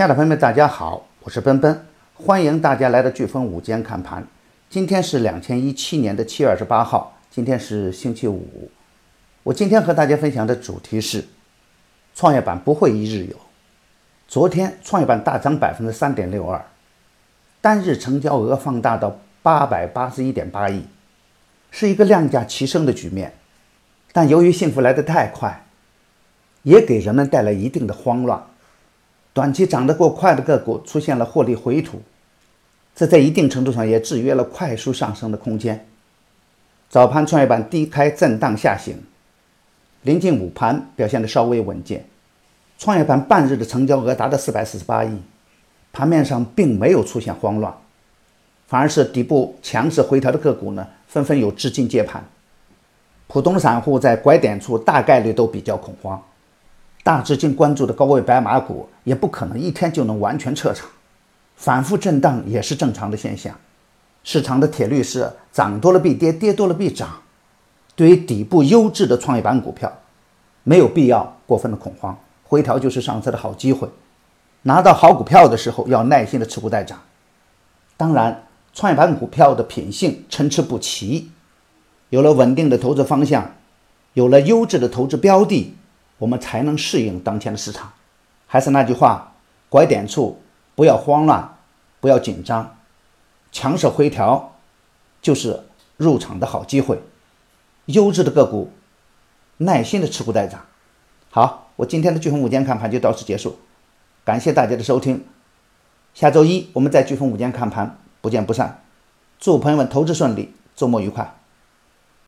亲爱的朋友们，大家好，我是奔奔，欢迎大家来到飓风午间看盘。今天是两千一七年的七月二十八号，今天是星期五。我今天和大家分享的主题是：创业板不会一日游。昨天创业板大涨百分之三点六二，单日成交额放大到八百八十一点八亿，是一个量价齐升的局面。但由于幸福来得太快，也给人们带来一定的慌乱。短期涨得过快的个股出现了获利回吐，这在一定程度上也制约了快速上升的空间。早盘创业板低开震荡下行，临近午盘表现的稍微稳健。创业板半日的成交额达到四百四十八亿，盘面上并没有出现慌乱，反而是底部强势回调的个股呢纷纷有资金接盘。普通散户在拐点处大概率都比较恐慌。大资金关注的高位白马股也不可能一天就能完全撤场，反复震荡也是正常的现象。市场的铁律是涨多了必跌，跌多了必涨。对于底部优质的创业板股票，没有必要过分的恐慌，回调就是上车的好机会。拿到好股票的时候，要耐心的持股待涨。当然，创业板股票的品性参差不齐，有了稳定的投资方向，有了优质的投资标的。我们才能适应当前的市场。还是那句话，拐点处不要慌乱，不要紧张，强势回调就是入场的好机会。优质的个股，耐心的持股待涨。好，我今天的飓风午间看盘就到此结束，感谢大家的收听。下周一我们在飓风午间看盘不见不散。祝朋友们投资顺利，周末愉快。